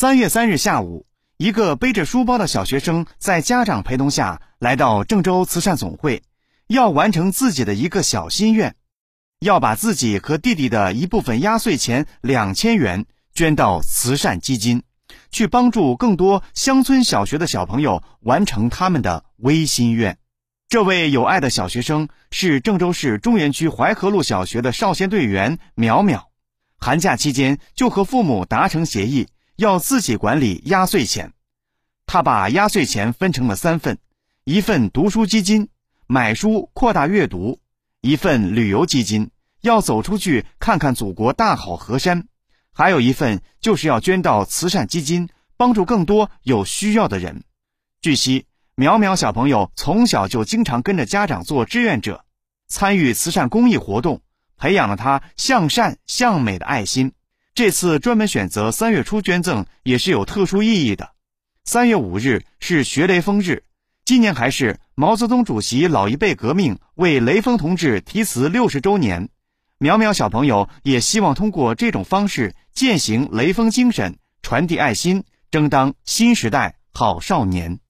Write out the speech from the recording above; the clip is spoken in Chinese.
三月三日下午，一个背着书包的小学生在家长陪同下来到郑州慈善总会，要完成自己的一个小心愿，要把自己和弟弟的一部分压岁钱两千元捐到慈善基金，去帮助更多乡村小学的小朋友完成他们的微心愿。这位有爱的小学生是郑州市中原区淮河路小学的少先队员苗苗，寒假期间就和父母达成协议，要自己管理压岁钱。他把压岁钱分成了三份：一份读书基金，买书扩大阅读；一份旅游基金，要走出去看看祖国大好河山；还有一份就是要捐到慈善基金，帮助更多有需要的人。据悉。苗苗小朋友从小就经常跟着家长做志愿者，参与慈善公益活动，培养了他向善向美的爱心。这次专门选择三月初捐赠也是有特殊意义的。三月五日是学雷锋日，今年还是毛泽东主席老一辈革命为雷锋同志题词六十周年。苗苗小朋友也希望通过这种方式践行雷锋精神，传递爱心，争当新时代好少年。